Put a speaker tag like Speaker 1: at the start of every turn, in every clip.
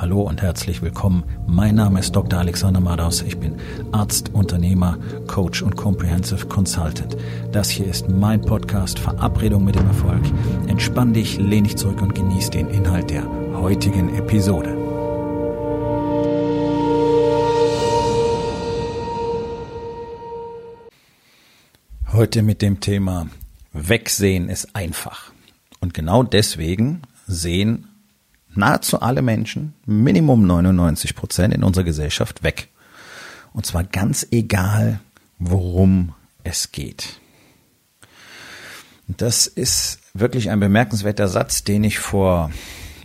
Speaker 1: Hallo und herzlich willkommen. Mein Name ist Dr. Alexander Madaus. Ich bin Arzt, Unternehmer, Coach und Comprehensive Consultant. Das hier ist mein Podcast Verabredung mit dem Erfolg. Entspann dich, lehn dich zurück und genieß den Inhalt der heutigen Episode. Heute mit dem Thema Wegsehen ist einfach. Und genau deswegen sehen nahezu alle Menschen, Minimum 99 Prozent in unserer Gesellschaft weg. Und zwar ganz egal, worum es geht. Das ist wirklich ein bemerkenswerter Satz, den ich vor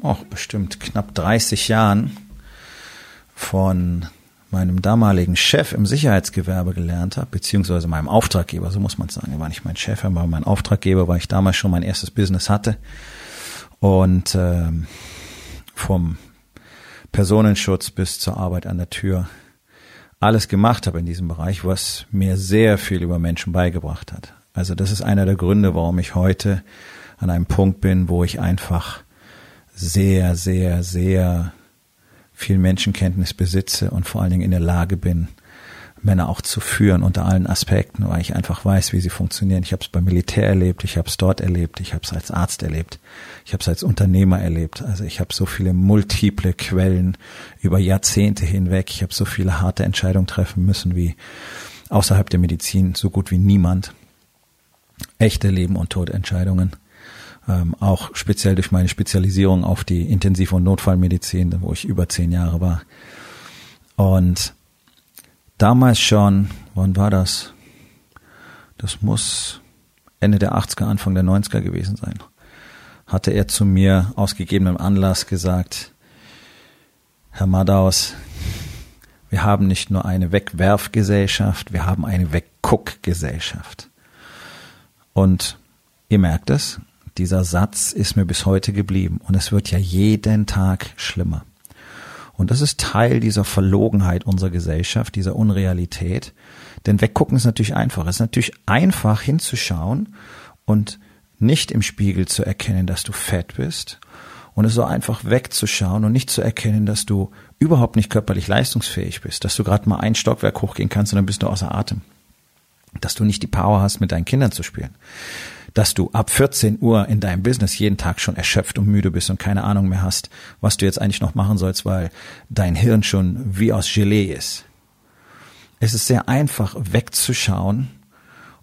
Speaker 1: oh, bestimmt knapp 30 Jahren von meinem damaligen Chef im Sicherheitsgewerbe gelernt habe, beziehungsweise meinem Auftraggeber, so muss man sagen. Er war nicht mein Chef, er war mein Auftraggeber, weil ich damals schon mein erstes Business hatte. Und ähm, vom Personenschutz bis zur Arbeit an der Tür alles gemacht habe in diesem Bereich, was mir sehr viel über Menschen beigebracht hat. Also das ist einer der Gründe, warum ich heute an einem Punkt bin, wo ich einfach sehr, sehr, sehr viel Menschenkenntnis besitze und vor allen Dingen in der Lage bin, Männer auch zu führen unter allen Aspekten, weil ich einfach weiß, wie sie funktionieren. Ich habe es beim Militär erlebt, ich habe es dort erlebt, ich habe es als Arzt erlebt, ich habe es als Unternehmer erlebt. Also ich habe so viele multiple Quellen über Jahrzehnte hinweg. Ich habe so viele harte Entscheidungen treffen müssen wie außerhalb der Medizin so gut wie niemand. Echte Leben und Todentscheidungen. Ähm, auch speziell durch meine Spezialisierung auf die Intensiv- und Notfallmedizin, wo ich über zehn Jahre war. Und damals schon, wann war das? Das muss Ende der 80er, Anfang der 90er gewesen sein. Hatte er zu mir aus gegebenem Anlass gesagt, Herr Madaus, wir haben nicht nur eine Wegwerfgesellschaft, wir haben eine Wegguckgesellschaft. Und ihr merkt es, dieser Satz ist mir bis heute geblieben und es wird ja jeden Tag schlimmer. Und das ist Teil dieser Verlogenheit unserer Gesellschaft, dieser Unrealität. Denn weggucken ist natürlich einfach. Es ist natürlich einfach hinzuschauen und nicht im Spiegel zu erkennen, dass du fett bist. Und es so einfach wegzuschauen und nicht zu erkennen, dass du überhaupt nicht körperlich leistungsfähig bist, dass du gerade mal ein Stockwerk hochgehen kannst und dann bist du außer Atem. Dass du nicht die Power hast, mit deinen Kindern zu spielen dass du ab 14 Uhr in deinem Business jeden Tag schon erschöpft und müde bist und keine Ahnung mehr hast, was du jetzt eigentlich noch machen sollst, weil dein Hirn schon wie aus Gelee ist. Es ist sehr einfach wegzuschauen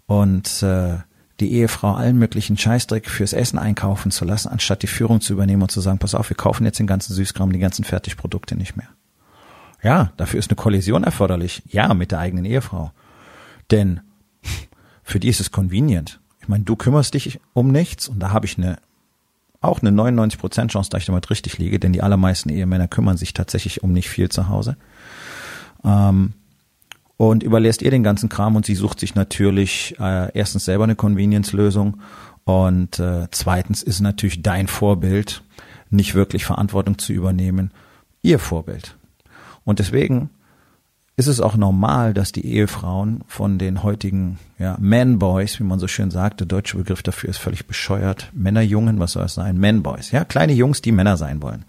Speaker 1: und äh, die Ehefrau allen möglichen Scheißdreck fürs Essen einkaufen zu lassen, anstatt die Führung zu übernehmen und zu sagen, pass auf, wir kaufen jetzt den ganzen Süßkram, die ganzen Fertigprodukte nicht mehr. Ja, dafür ist eine Kollision erforderlich. Ja, mit der eigenen Ehefrau. Denn für die ist es convenient. Ich meine, du kümmerst dich um nichts und da habe ich eine auch eine 99% Chance, dass ich damit richtig liege, denn die allermeisten Ehemänner kümmern sich tatsächlich um nicht viel zu Hause. Ähm, und überlässt ihr den ganzen Kram und sie sucht sich natürlich äh, erstens selber eine Convenience-Lösung und äh, zweitens ist natürlich dein Vorbild, nicht wirklich Verantwortung zu übernehmen, ihr Vorbild. Und deswegen ist es auch normal, dass die Ehefrauen von den heutigen ja, Man-Boys, wie man so schön sagt, der deutsche Begriff dafür ist völlig bescheuert, Männerjungen, was soll es sein? Man-Boys, ja, kleine Jungs, die Männer sein wollen.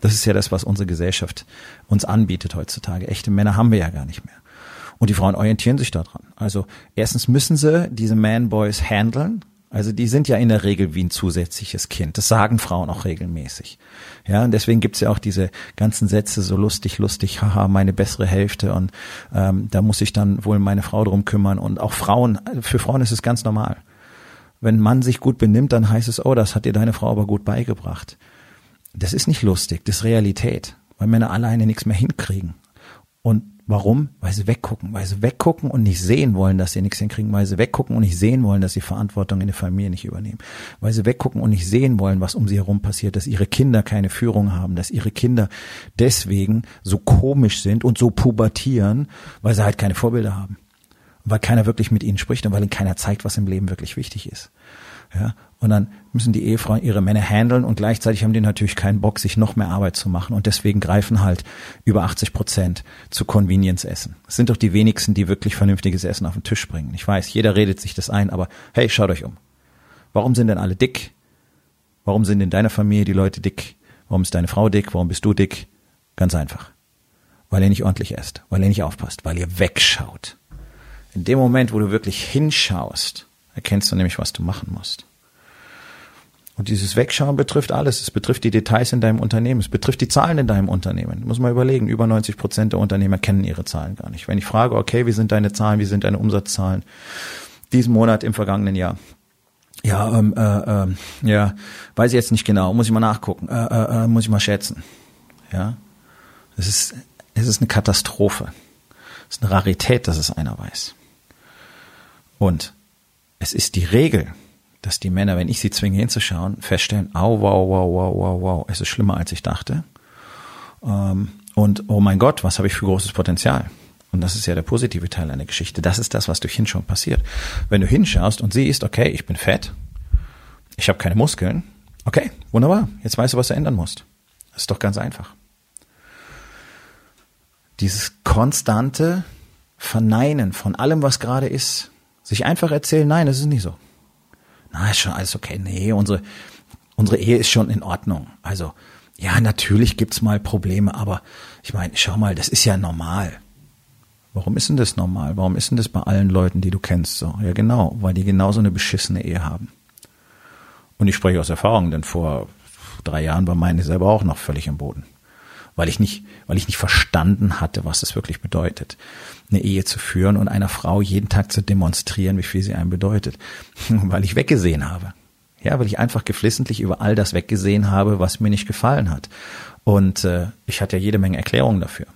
Speaker 1: Das ist ja das, was unsere Gesellschaft uns anbietet heutzutage. Echte Männer haben wir ja gar nicht mehr. Und die Frauen orientieren sich daran. Also erstens müssen sie diese Man-Boys handeln, also die sind ja in der Regel wie ein zusätzliches Kind. Das sagen Frauen auch regelmäßig. Ja, und deswegen gibt's ja auch diese ganzen Sätze so lustig, lustig, haha, meine bessere Hälfte und ähm, da muss sich dann wohl meine Frau drum kümmern. Und auch Frauen, für Frauen ist es ganz normal. Wenn man sich gut benimmt, dann heißt es, oh, das hat dir deine Frau aber gut beigebracht. Das ist nicht lustig, das ist Realität, weil Männer alleine nichts mehr hinkriegen. Und Warum? Weil sie weggucken, weil sie weggucken und nicht sehen wollen, dass sie nichts hinkriegen, weil sie weggucken und nicht sehen wollen, dass sie Verantwortung in der Familie nicht übernehmen, weil sie weggucken und nicht sehen wollen, was um sie herum passiert, dass ihre Kinder keine Führung haben, dass ihre Kinder deswegen so komisch sind und so pubertieren, weil sie halt keine Vorbilder haben, weil keiner wirklich mit ihnen spricht und weil ihnen keiner zeigt, was im Leben wirklich wichtig ist. Ja, und dann müssen die Ehefrauen ihre Männer handeln und gleichzeitig haben die natürlich keinen Bock, sich noch mehr Arbeit zu machen und deswegen greifen halt über 80 Prozent zu Convenience-Essen. Es sind doch die wenigsten, die wirklich vernünftiges Essen auf den Tisch bringen. Ich weiß, jeder redet sich das ein, aber hey, schaut euch um. Warum sind denn alle dick? Warum sind in deiner Familie die Leute dick? Warum ist deine Frau dick? Warum bist du dick? Ganz einfach. Weil ihr nicht ordentlich esst, weil ihr nicht aufpasst, weil ihr wegschaut. In dem Moment, wo du wirklich hinschaust, erkennst du nämlich, was du machen musst. Und dieses Wegschauen betrifft alles. Es betrifft die Details in deinem Unternehmen. Es betrifft die Zahlen in deinem Unternehmen. Muss man überlegen. Über 90 Prozent der Unternehmer kennen ihre Zahlen gar nicht. Wenn ich frage, okay, wie sind deine Zahlen? Wie sind deine Umsatzzahlen? Diesen Monat im vergangenen Jahr. Ja, ähm, äh, äh, ja, weiß ich jetzt nicht genau. Muss ich mal nachgucken. Äh, äh, äh muss ich mal schätzen. Ja, es ist, es ist eine Katastrophe. Es ist eine Rarität, dass es einer weiß. Und es ist die Regel, dass die Männer, wenn ich sie zwinge hinzuschauen, feststellen, au, wow, wow, wow, wow, wow, es ist schlimmer, als ich dachte. Ähm, und oh mein Gott, was habe ich für großes Potenzial? Und das ist ja der positive Teil einer Geschichte. Das ist das, was durch Hinschauen passiert. Wenn du hinschaust und siehst, okay, ich bin fett, ich habe keine Muskeln, okay, wunderbar, jetzt weißt du, was du ändern musst. Das ist doch ganz einfach. Dieses konstante Verneinen von allem, was gerade ist, sich einfach erzählen, nein, das ist nicht so na, ist schon alles okay. Nee, unsere, unsere Ehe ist schon in Ordnung. Also, ja, natürlich gibt's mal Probleme, aber ich meine, schau mal, das ist ja normal. Warum ist denn das normal? Warum ist denn das bei allen Leuten, die du kennst, so? Ja, genau, weil die genauso eine beschissene Ehe haben. Und ich spreche aus Erfahrung, denn vor drei Jahren war meine selber auch noch völlig im Boden. Weil ich nicht, weil ich nicht verstanden hatte, was das wirklich bedeutet eine Ehe zu führen und einer Frau jeden Tag zu demonstrieren, wie viel sie einem bedeutet, weil ich weggesehen habe. Ja, weil ich einfach geflissentlich über all das weggesehen habe, was mir nicht gefallen hat. Und äh, ich hatte ja jede Menge Erklärungen dafür.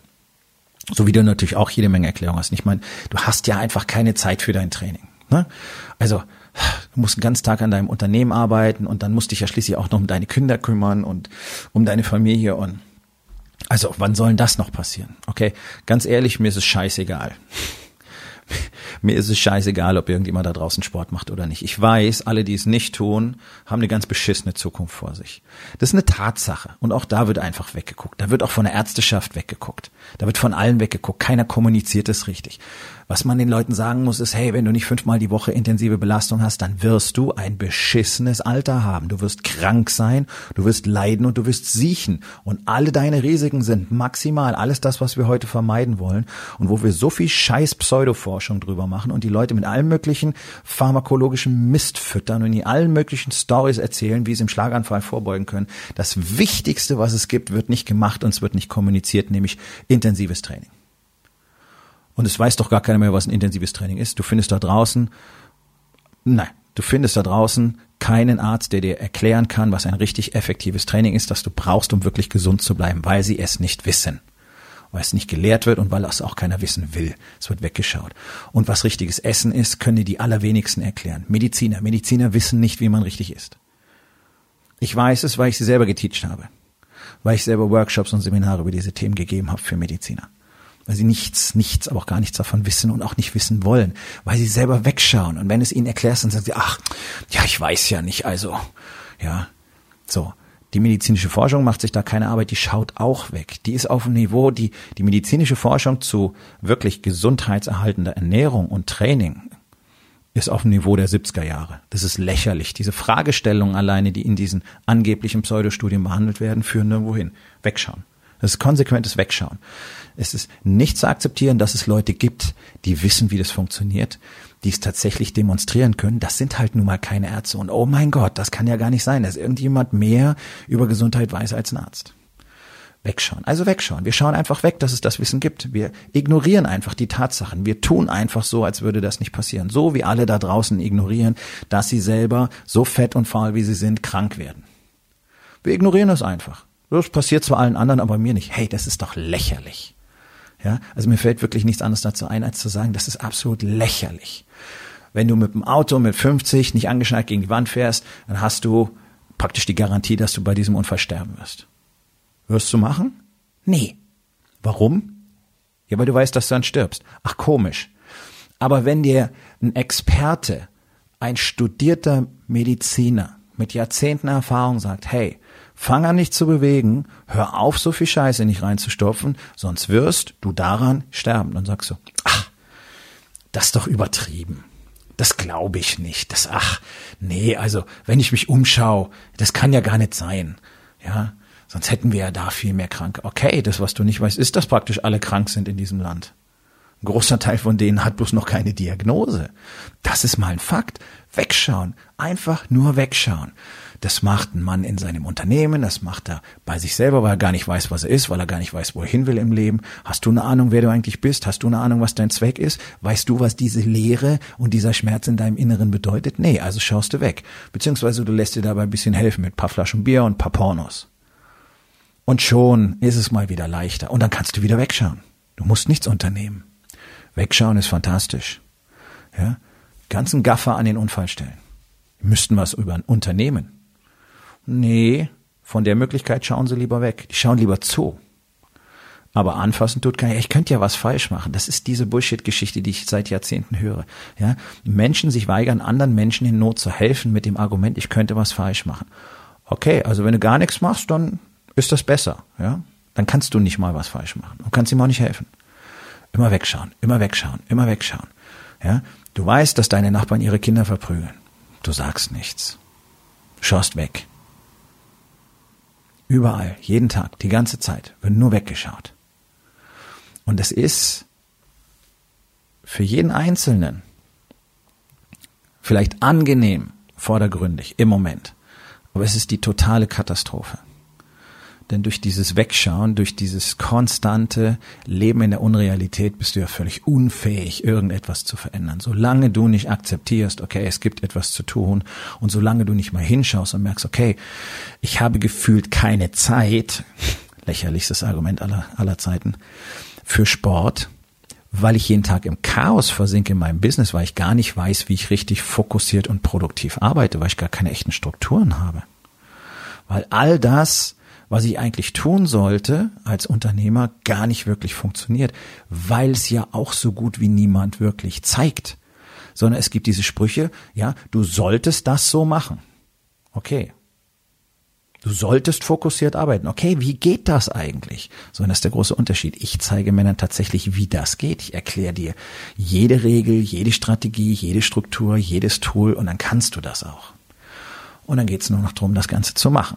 Speaker 1: So wie du natürlich auch jede Menge Erklärungen hast. ich meine, du hast ja einfach keine Zeit für dein Training. Ne? Also du musst den ganzen Tag an deinem Unternehmen arbeiten und dann musst dich ja schließlich auch noch um deine Kinder kümmern und um deine Familie und also, wann soll denn das noch passieren? Okay, ganz ehrlich, mir ist es scheißegal. mir ist es scheißegal, ob irgendjemand da draußen Sport macht oder nicht. Ich weiß, alle, die es nicht tun, haben eine ganz beschissene Zukunft vor sich. Das ist eine Tatsache. Und auch da wird einfach weggeguckt. Da wird auch von der Ärzteschaft weggeguckt. Da wird von allen weggeguckt. Keiner kommuniziert es richtig. Was man den Leuten sagen muss, ist, hey, wenn du nicht fünfmal die Woche intensive Belastung hast, dann wirst du ein beschissenes Alter haben. Du wirst krank sein, du wirst leiden und du wirst siechen. Und alle deine Risiken sind maximal alles das, was wir heute vermeiden wollen und wo wir so viel scheiß Pseudoforschung drüber machen und die Leute mit allen möglichen pharmakologischen Mist füttern und ihnen allen möglichen Stories erzählen, wie sie im Schlaganfall vorbeugen können. Das Wichtigste, was es gibt, wird nicht gemacht und es wird nicht kommuniziert, nämlich intensives Training. Und es weiß doch gar keiner mehr, was ein intensives Training ist. Du findest da draußen, nein, du findest da draußen keinen Arzt, der dir erklären kann, was ein richtig effektives Training ist, das du brauchst, um wirklich gesund zu bleiben, weil sie es nicht wissen. Weil es nicht gelehrt wird und weil es auch keiner wissen will. Es wird weggeschaut. Und was richtiges Essen ist, können dir die allerwenigsten erklären. Mediziner. Mediziner wissen nicht, wie man richtig isst. Ich weiß es, weil ich sie selber geteacht habe. Weil ich selber Workshops und Seminare über diese Themen gegeben habe für Mediziner weil sie nichts, nichts, aber auch gar nichts davon wissen und auch nicht wissen wollen, weil sie selber wegschauen. Und wenn es ihnen erklärst, dann sagen sie, ach, ja, ich weiß ja nicht, also, ja, so. Die medizinische Forschung macht sich da keine Arbeit, die schaut auch weg. Die ist auf dem Niveau, die, die medizinische Forschung zu wirklich gesundheitserhaltender Ernährung und Training ist auf dem Niveau der 70er Jahre. Das ist lächerlich. Diese Fragestellungen alleine, die in diesen angeblichen Pseudostudien behandelt werden, führen nirgendwo hin. Wegschauen. Das ist konsequentes Wegschauen. Es ist nicht zu akzeptieren, dass es Leute gibt, die wissen, wie das funktioniert, die es tatsächlich demonstrieren können. Das sind halt nun mal keine Ärzte. Und oh mein Gott, das kann ja gar nicht sein, dass irgendjemand mehr über Gesundheit weiß als ein Arzt. Wegschauen. Also wegschauen. Wir schauen einfach weg, dass es das Wissen gibt. Wir ignorieren einfach die Tatsachen. Wir tun einfach so, als würde das nicht passieren. So wie alle da draußen ignorieren, dass sie selber so fett und faul wie sie sind, krank werden. Wir ignorieren das einfach. Das passiert zwar allen anderen, aber mir nicht. Hey, das ist doch lächerlich. Ja, also mir fällt wirklich nichts anderes dazu ein, als zu sagen, das ist absolut lächerlich. Wenn du mit dem Auto mit 50 nicht angeschnallt gegen die Wand fährst, dann hast du praktisch die Garantie, dass du bei diesem Unfall sterben wirst. Wirst du machen? Nee. Warum? Ja, weil du weißt, dass du dann stirbst. Ach, komisch. Aber wenn dir ein Experte, ein studierter Mediziner mit Jahrzehnten Erfahrung sagt, hey, Fang an, dich zu bewegen, hör auf, so viel Scheiße nicht reinzustopfen, sonst wirst du daran sterben. Dann sagst du, ach, das ist doch übertrieben. Das glaube ich nicht. Das, ach, nee, also, wenn ich mich umschaue, das kann ja gar nicht sein. Ja, Sonst hätten wir ja da viel mehr Kranke. Okay, das, was du nicht weißt, ist, dass praktisch alle krank sind in diesem Land. Ein großer Teil von denen hat bloß noch keine Diagnose. Das ist mal ein Fakt. Wegschauen. Einfach nur wegschauen. Das macht ein Mann in seinem Unternehmen, das macht er bei sich selber, weil er gar nicht weiß, was er ist, weil er gar nicht weiß, wo er hin will im Leben. Hast du eine Ahnung, wer du eigentlich bist? Hast du eine Ahnung, was dein Zweck ist? Weißt du, was diese Leere und dieser Schmerz in deinem Inneren bedeutet? Nee, also schaust du weg. Beziehungsweise du lässt dir dabei ein bisschen helfen mit paar Flaschen Bier und paar Pornos. Und schon ist es mal wieder leichter. Und dann kannst du wieder wegschauen. Du musst nichts unternehmen. Wegschauen ist fantastisch. Ja? Ganzen Gaffer an den Unfall stellen. Wir müssten was über ein Unternehmen. Nee, von der Möglichkeit schauen sie lieber weg. Die schauen lieber zu. Aber anfassen tut keiner. Ich könnte ja was falsch machen. Das ist diese Bullshit-Geschichte, die ich seit Jahrzehnten höre. Ja, Menschen sich weigern, anderen Menschen in Not zu helfen mit dem Argument, ich könnte was falsch machen. Okay, also wenn du gar nichts machst, dann ist das besser. Ja, dann kannst du nicht mal was falsch machen. Du kannst ihm auch nicht helfen. Immer wegschauen, immer wegschauen, immer wegschauen. Ja, du weißt, dass deine Nachbarn ihre Kinder verprügeln. Du sagst nichts. Schaust weg. Überall, jeden Tag, die ganze Zeit, wird nur weggeschaut. Und es ist für jeden Einzelnen vielleicht angenehm, vordergründig im Moment, aber es ist die totale Katastrophe. Denn durch dieses Wegschauen, durch dieses konstante Leben in der Unrealität bist du ja völlig unfähig, irgendetwas zu verändern. Solange du nicht akzeptierst, okay, es gibt etwas zu tun und solange du nicht mal hinschaust und merkst, okay, ich habe gefühlt keine Zeit, lächerlichstes Argument aller, aller Zeiten, für Sport, weil ich jeden Tag im Chaos versinke in meinem Business, weil ich gar nicht weiß, wie ich richtig fokussiert und produktiv arbeite, weil ich gar keine echten Strukturen habe. Weil all das was ich eigentlich tun sollte als Unternehmer, gar nicht wirklich funktioniert, weil es ja auch so gut wie niemand wirklich zeigt. Sondern es gibt diese Sprüche, ja, du solltest das so machen. Okay. Du solltest fokussiert arbeiten. Okay, wie geht das eigentlich? So, das ist der große Unterschied. Ich zeige Männern tatsächlich, wie das geht. Ich erkläre dir jede Regel, jede Strategie, jede Struktur, jedes Tool und dann kannst du das auch. Und dann geht es nur noch darum, das Ganze zu machen.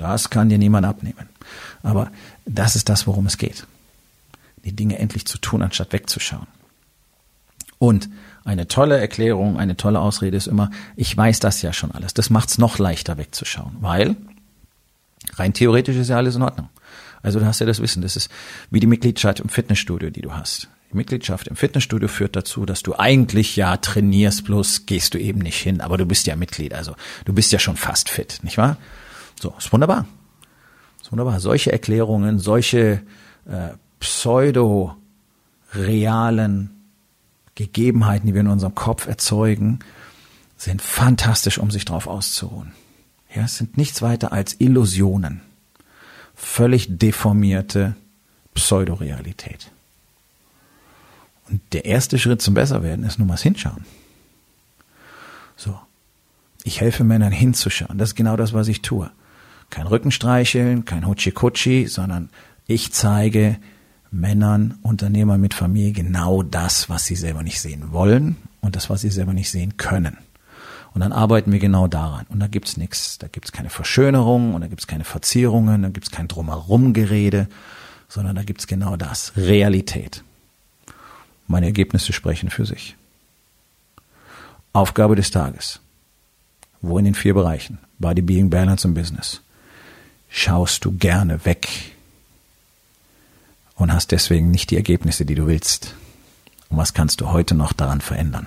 Speaker 1: Das kann dir niemand abnehmen. Aber das ist das, worum es geht. Die Dinge endlich zu tun, anstatt wegzuschauen. Und eine tolle Erklärung, eine tolle Ausrede ist immer, ich weiß das ja schon alles. Das macht es noch leichter wegzuschauen, weil rein theoretisch ist ja alles in Ordnung. Also du hast ja das Wissen, das ist wie die Mitgliedschaft im Fitnessstudio, die du hast. Die Mitgliedschaft im Fitnessstudio führt dazu, dass du eigentlich ja trainierst, bloß gehst du eben nicht hin, aber du bist ja Mitglied, also du bist ja schon fast fit, nicht wahr? So, ist wunderbar. Ist wunderbar. Solche Erklärungen, solche äh, pseudo-realen Gegebenheiten, die wir in unserem Kopf erzeugen, sind fantastisch, um sich darauf auszuruhen. Ja, es sind nichts weiter als Illusionen. Völlig deformierte Pseudorealität. Und der erste Schritt zum Besserwerden ist nur mal Hinschauen. So. Ich helfe Männern hinzuschauen. Das ist genau das, was ich tue. Kein Rückenstreicheln, kein Hutschi-Kutschi, sondern ich zeige Männern, Unternehmern mit Familie genau das, was sie selber nicht sehen wollen und das, was sie selber nicht sehen können. Und dann arbeiten wir genau daran. Und da gibt's nichts. Da gibt's keine Verschönerung und da gibt's keine Verzierungen, da gibt's kein Drumherum-Gerede, sondern da gibt's genau das. Realität. Meine Ergebnisse sprechen für sich. Aufgabe des Tages. Wo in den vier Bereichen? Body, Being, Balance und Business schaust du gerne weg und hast deswegen nicht die Ergebnisse, die du willst. Und was kannst du heute noch daran verändern?